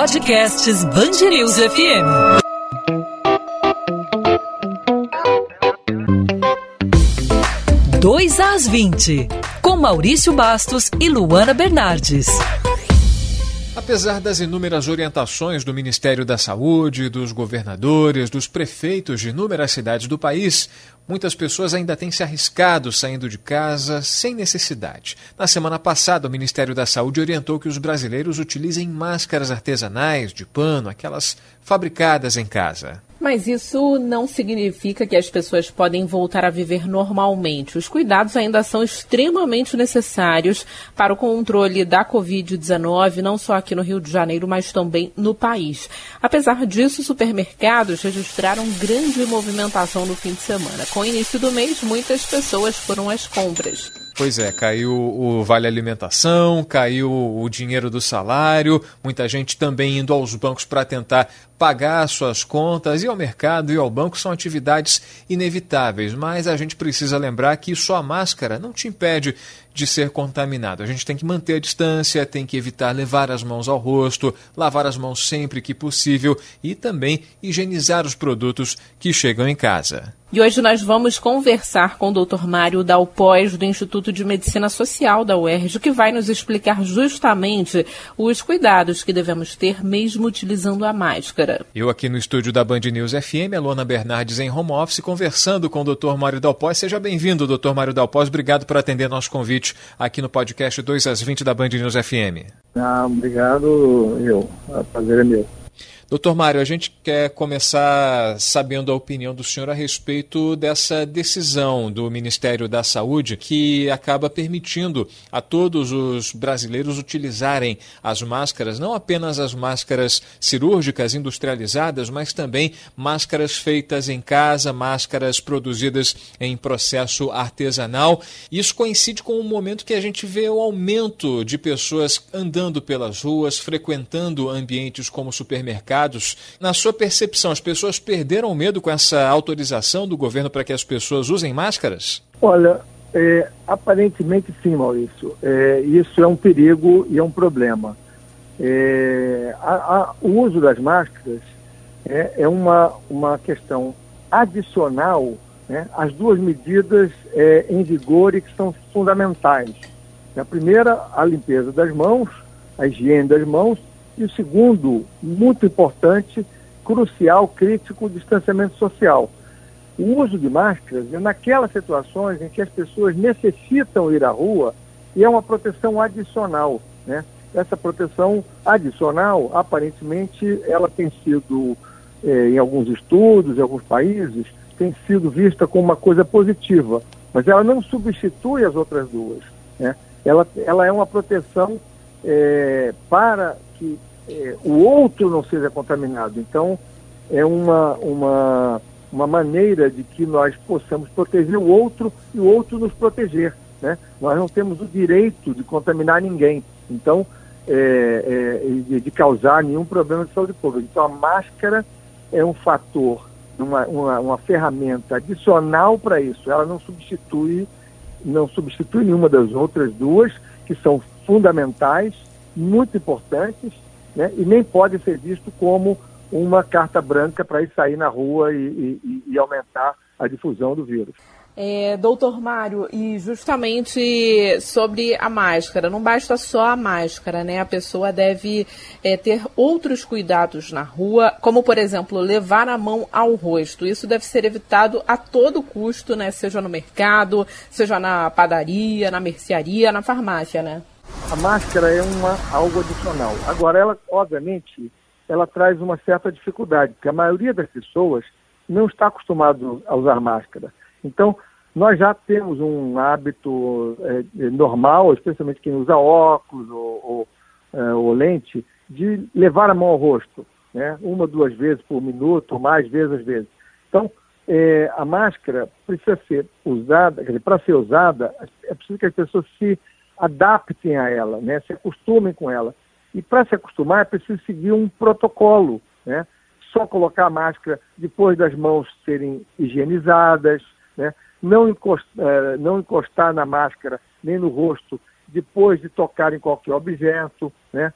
Podcasts Bangerils FM. Dois às 20, com Maurício Bastos e Luana Bernardes. Apesar das inúmeras orientações do Ministério da Saúde, dos governadores, dos prefeitos de inúmeras cidades do país, muitas pessoas ainda têm se arriscado saindo de casa sem necessidade. Na semana passada, o Ministério da Saúde orientou que os brasileiros utilizem máscaras artesanais de pano, aquelas fabricadas em casa. Mas isso não significa que as pessoas podem voltar a viver normalmente. Os cuidados ainda são extremamente necessários para o controle da Covid-19, não só aqui no Rio de Janeiro, mas também no país. Apesar disso, supermercados registraram grande movimentação no fim de semana. Com o início do mês, muitas pessoas foram às compras. Pois é, caiu o vale alimentação, caiu o dinheiro do salário, muita gente também indo aos bancos para tentar pagar suas contas, ir ao mercado e ao banco são atividades inevitáveis, mas a gente precisa lembrar que só a máscara não te impede de ser contaminado. A gente tem que manter a distância, tem que evitar levar as mãos ao rosto, lavar as mãos sempre que possível e também higienizar os produtos que chegam em casa. E hoje nós vamos conversar com o Dr. Mário Dalpós, do Instituto de Medicina Social da UERJ, que vai nos explicar justamente os cuidados que devemos ter mesmo utilizando a máscara. Eu aqui no estúdio da Band News FM, a Lona Bernardes em home office, conversando com o Dr. Mário Dalpós. Seja bem-vindo, Dr. Mário Dalpós. Obrigado por atender nosso convite aqui no podcast 2 às 20 da Band News FM. Ah, obrigado, eu. A prazer é meu. Doutor Mário, a gente quer começar sabendo a opinião do senhor a respeito dessa decisão do Ministério da Saúde que acaba permitindo a todos os brasileiros utilizarem as máscaras, não apenas as máscaras cirúrgicas industrializadas, mas também máscaras feitas em casa, máscaras produzidas em processo artesanal. Isso coincide com o momento que a gente vê o aumento de pessoas andando pelas ruas, frequentando ambientes como supermercados na sua percepção, as pessoas perderam medo com essa autorização do governo para que as pessoas usem máscaras? Olha, é, aparentemente sim, Maurício. É, isso é um perigo e é um problema. É, a, a, o uso das máscaras é, é, uma, uma questão adicional né, às duas medidas é, em vigor e que são fundamentais. A primeira, a limpeza das mãos, a higiene das mãos, e o segundo, muito importante, crucial, crítico, o distanciamento social. O uso de máscaras é naquelas situações em que as pessoas necessitam ir à rua e é uma proteção adicional. Né? Essa proteção adicional, aparentemente, ela tem sido, eh, em alguns estudos, em alguns países, tem sido vista como uma coisa positiva, mas ela não substitui as outras duas. Né? Ela, ela é uma proteção é, para que é, o outro não seja contaminado. Então, é uma, uma, uma maneira de que nós possamos proteger o outro e o outro nos proteger. Né? Nós não temos o direito de contaminar ninguém. Então, é, é, de, causar nenhum problema de saúde pública. Então, a máscara é um fator, uma, uma, uma ferramenta adicional para isso. Ela não substitui, não substitui nenhuma das outras duas, que são fundamentais muito importantes né, e nem pode ser visto como uma carta branca para ir sair na rua e, e, e aumentar a difusão do vírus. É, doutor Mário, e justamente sobre a máscara, não basta só a máscara, né? A pessoa deve é, ter outros cuidados na rua, como por exemplo, levar a mão ao rosto. Isso deve ser evitado a todo custo, né? Seja no mercado, seja na padaria, na mercearia, na farmácia, né? A máscara é uma, algo adicional. Agora, ela, obviamente, ela traz uma certa dificuldade, porque a maioria das pessoas não está acostumado a usar máscara. Então, nós já temos um hábito é, normal, especialmente quem usa óculos ou, ou, é, ou, lente, de levar a mão ao rosto, né? uma, duas vezes por minuto, mais vezes às vezes. Então, é, a máscara precisa ser usada, para ser usada, é preciso que as pessoas se adaptem a ela, né? se acostumem com ela. E para se acostumar é preciso seguir um protocolo, né? Só colocar a máscara depois das mãos serem higienizadas, né? Não encostar, eh, não encostar na máscara nem no rosto depois de tocar em qualquer objeto, né?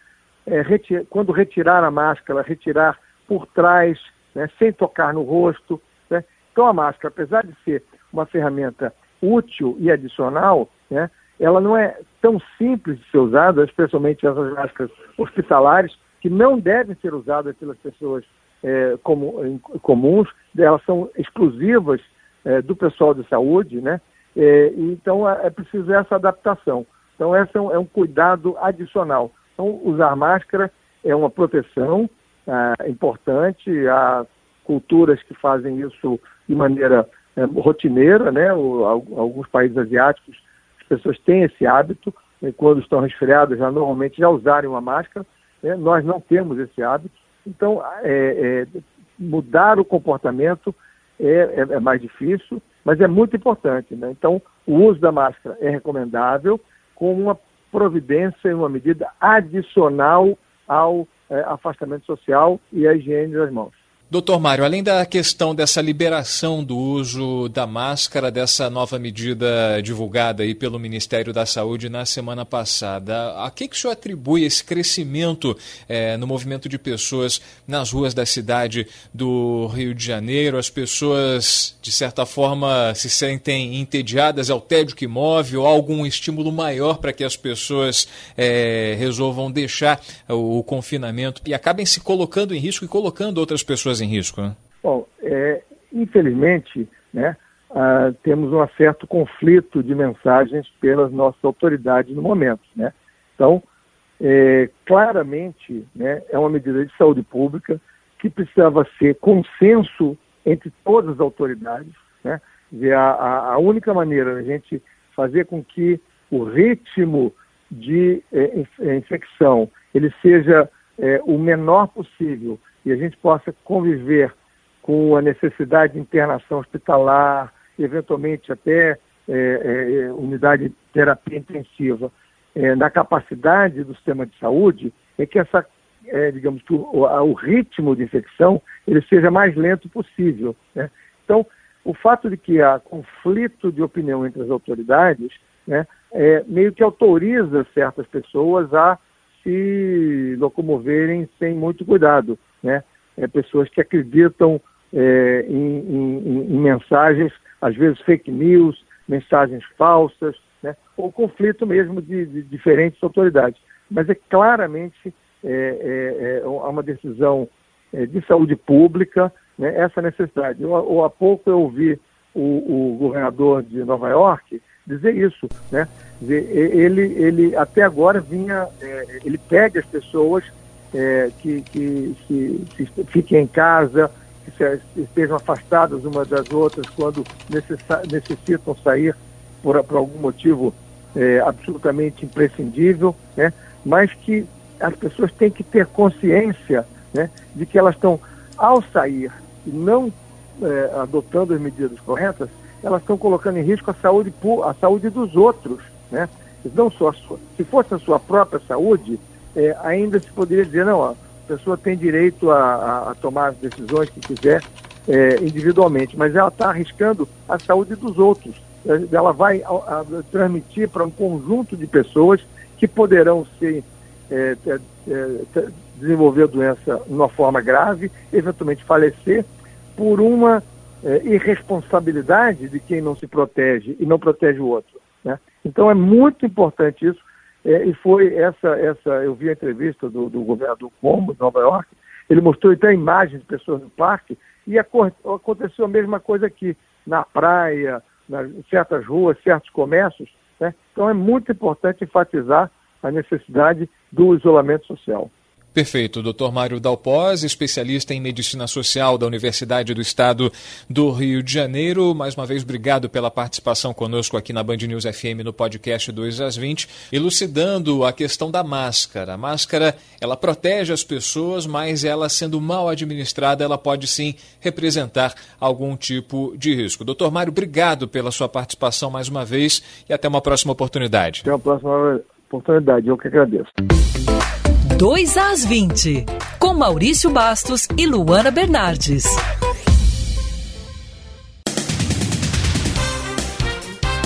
é, quando retirar a máscara, retirar por trás, né, sem tocar no rosto. Né? Então a máscara, apesar de ser uma ferramenta útil e adicional, né, ela não é tão simples de ser usada, especialmente essas máscaras hospitalares, que não devem ser usadas pelas pessoas é, como, comuns, elas são exclusivas é, do pessoal de saúde, né? É, então é, é preciso essa adaptação. Então esse é um, é um, cuidado adicional. Então usar máscara é uma proteção é, importante. Há culturas que fazem isso de maneira é, rotineira, né? O, alguns países asiáticos as pessoas têm esse hábito né? quando estão resfriadas já normalmente já usarem uma máscara. Né? Nós não temos esse hábito. Então, é, é, mudar o comportamento é, é, é, mais difícil, mas é muito importante. Né? Então, o uso da máscara é recomendável com uma providência e uma medida adicional ao é, afastamento social e à higiene das mãos. Doutor Mário, além da questão dessa liberação do uso da máscara, dessa nova medida divulgada aí pelo Ministério da Saúde na semana passada, a que, que o senhor atribui esse crescimento é, no movimento de pessoas nas ruas da cidade do Rio de Janeiro? As pessoas, de certa forma, se sentem entediadas, é o tédio que move ou algum estímulo maior para que as pessoas é, resolvam deixar o, o confinamento e acabem se colocando em risco e colocando outras pessoas pessoas em risco? Né? Bom, é, infelizmente, né, ah, temos um certo conflito de mensagens pelas nossas autoridades no momento. Né? Então, é, claramente, né, é uma medida de saúde pública que precisava ser consenso entre todas as autoridades. Né? A, a, única maneira de a gente fazer com que o ritmo de é, é infecção ele seja é, o menor possível e a gente possa conviver com a necessidade de internação hospitalar, eventualmente até é, é, unidade de terapia intensiva, é, na capacidade do sistema de saúde, é que essa, é, digamos que o, o, ritmo de infecção ele seja mais lento possível. Né? Então, o fato de que há conflito de opinião entre as autoridades, né, é, meio que autoriza certas pessoas a se locomoverem sem muito cuidado né? É, pessoas que acreditam é, em, em, em, mensagens, às vezes fake news, mensagens falsas, né? ou conflito mesmo de, de diferentes autoridades. Mas é claramente é, é, é uma decisão é, de saúde pública né? essa necessidade. Eu, eu, há pouco eu ouvi o, o governador de Nova York dizer isso, né? Ele, ele até agora vinha, ele pede às pessoas é, que, que, que, que, fiquem em casa, que se, estejam afastadas umas das outras quando necessitam sair por, por algum motivo é, absolutamente imprescindível, né? mas que as pessoas têm que ter consciência né, de que elas estão, ao sair e não é, adotando as medidas corretas, elas estão colocando em risco a saúde, a saúde dos outros. Né? Não só sua, se fosse a sua própria saúde, é, ainda se poderia dizer, não, a pessoa tem direito a, a, a tomar as decisões que quiser é, individualmente, mas ela está arriscando a saúde dos outros. Ela vai a, transmitir para um conjunto de pessoas que poderão ser, é, é, é, desenvolver a doença de uma forma grave, eventualmente falecer, por uma é, irresponsabilidade de quem não se protege e não protege o outro. Né? Então é muito importante isso é, e foi essa, essa, eu vi a entrevista do, do governador Como, de Nova York, ele mostrou até imagens de pessoas no parque, e aconteceu a mesma coisa aqui, na praia, em certas ruas, certos comércios. Né? Então é muito importante enfatizar a necessidade do isolamento social. Perfeito. Dr. Mário Dalpós, especialista em medicina social da Universidade do Estado do Rio de Janeiro. Mais uma vez, obrigado pela participação conosco aqui na Band News FM no podcast 2 às 20, elucidando a questão da máscara. A máscara, ela protege as pessoas, mas ela sendo mal administrada, ela pode sim representar algum tipo de risco. Dr. Mário, obrigado pela sua participação mais uma vez e até uma próxima oportunidade. Até uma próxima oportunidade. Eu que agradeço. 2 às 20, com Maurício Bastos e Luana Bernardes.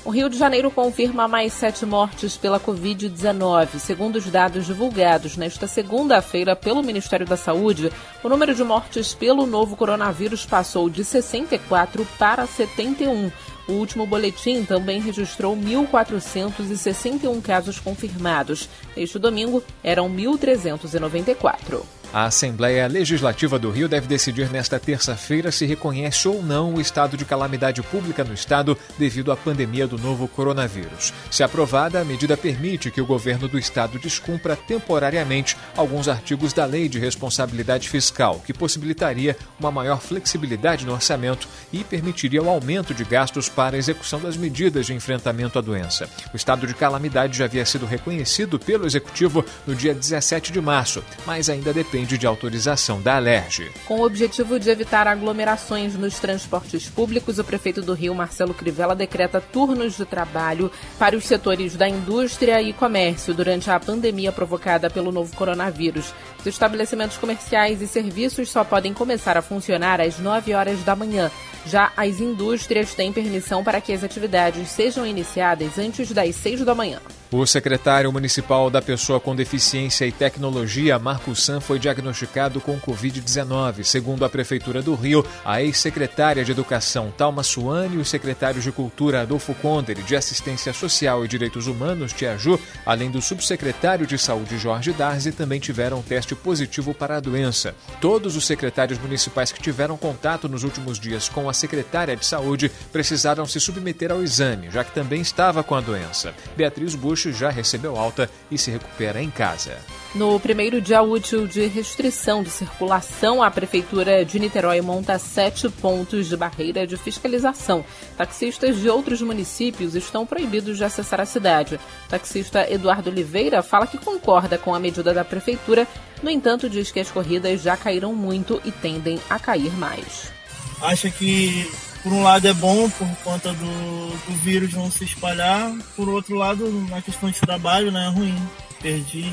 O Rio de Janeiro confirma mais sete mortes pela Covid-19. Segundo os dados divulgados nesta segunda-feira pelo Ministério da Saúde, o número de mortes pelo novo coronavírus passou de 64 para 71. O último boletim também registrou 1.461 casos confirmados. Este domingo eram 1.394. A Assembleia Legislativa do Rio deve decidir nesta terça-feira se reconhece ou não o estado de calamidade pública no estado devido à pandemia do novo coronavírus. Se aprovada, a medida permite que o governo do estado descumpra temporariamente alguns artigos da Lei de Responsabilidade Fiscal, que possibilitaria uma maior flexibilidade no orçamento e permitiria o aumento de gastos para a execução das medidas de enfrentamento à doença. O estado de calamidade já havia sido reconhecido pelo executivo no dia 17 de março, mas ainda depende depende de autorização da Alerj. Com o objetivo de evitar aglomerações nos transportes públicos, o prefeito do Rio, Marcelo Crivella, decreta turnos de trabalho para os setores da indústria e comércio durante a pandemia provocada pelo novo coronavírus. Os estabelecimentos comerciais e serviços só podem começar a funcionar às 9 horas da manhã. Já as indústrias têm permissão para que as atividades sejam iniciadas antes das 6 da manhã. O secretário municipal da Pessoa com Deficiência e Tecnologia, Marco San, foi diagnosticado com Covid-19. Segundo a Prefeitura do Rio, a ex-secretária de Educação, Talma Suane, e os secretários de Cultura, Adolfo Condere, de Assistência Social e Direitos Humanos, Tiaju, além do subsecretário de Saúde, Jorge Darzi, também tiveram teste positivo para a doença. Todos os secretários municipais que tiveram contato nos últimos dias com a secretária de Saúde precisaram se submeter ao exame, já que também estava com a doença. Beatriz Bush já recebeu alta e se recupera em casa. No primeiro dia útil de restrição de circulação, a Prefeitura de Niterói monta sete pontos de barreira de fiscalização. Taxistas de outros municípios estão proibidos de acessar a cidade. O taxista Eduardo Oliveira fala que concorda com a medida da Prefeitura, no entanto, diz que as corridas já caíram muito e tendem a cair mais. Acha que por um lado é bom por conta do, do vírus não se espalhar, por outro lado, na questão de trabalho, né, é ruim. Perdi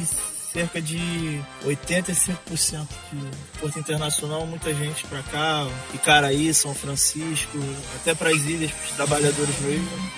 cerca de 85% de Porto Internacional, muita gente para cá, Icaraí, São Francisco, até para as ilhas, para os trabalhadores mesmo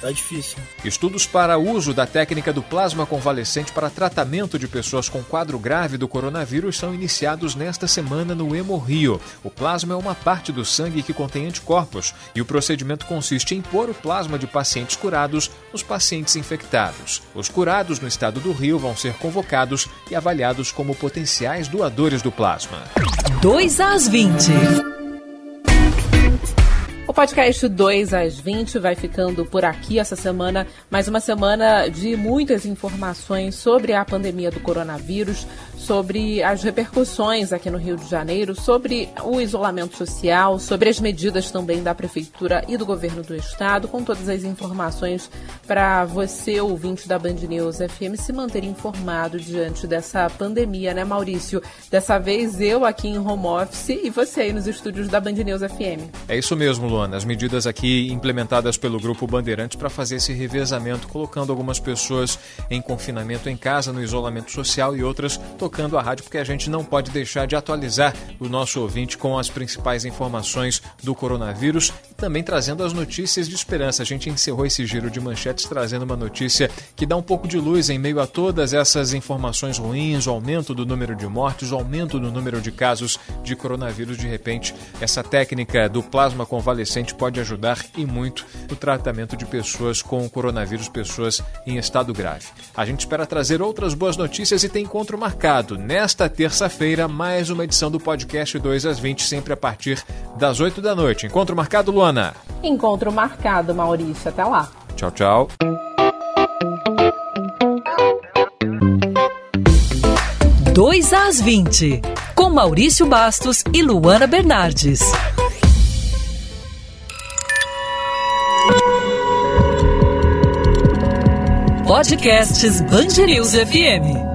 Tá difícil. Estudos para uso da técnica do plasma convalescente para tratamento de pessoas com quadro grave do coronavírus são iniciados nesta semana no Hemorrio. O plasma é uma parte do sangue que contém anticorpos e o procedimento consiste em pôr o plasma de pacientes curados nos pacientes infectados. Os curados no estado do Rio vão ser convocados e avaliados como potenciais doadores do plasma. 2 às 20 podcast 2 às 20 vai ficando por aqui essa semana. Mais uma semana de muitas informações sobre a pandemia do coronavírus, sobre as repercussões aqui no Rio de Janeiro, sobre o isolamento social, sobre as medidas também da Prefeitura e do governo do Estado, com todas as informações para você, ouvinte da Band News FM, se manter informado diante dessa pandemia, né, Maurício? Dessa vez eu aqui em home office e você aí nos estúdios da Band News FM. É isso mesmo, Luana. As medidas aqui implementadas pelo Grupo Bandeirantes para fazer esse revezamento, colocando algumas pessoas em confinamento em casa, no isolamento social e outras tocando a rádio, porque a gente não pode deixar de atualizar o nosso ouvinte com as principais informações do coronavírus e também trazendo as notícias de esperança. A gente encerrou esse giro de manchetes trazendo uma notícia que dá um pouco de luz em meio a todas essas informações ruins, o aumento do número de mortes, o aumento do número de casos de coronavírus. De repente, essa técnica do plasma convalescente pode ajudar e muito no tratamento de pessoas com coronavírus, pessoas em estado grave. A gente espera trazer outras boas notícias e tem encontro marcado nesta terça-feira mais uma edição do podcast 2 às 20, sempre a partir das 8 da noite. Encontro marcado, Luana? Encontro marcado, Maurício. Até lá. Tchau, tchau. Dois às 20, com Maurício Bastos e Luana Bernardes. Podcasts News FM.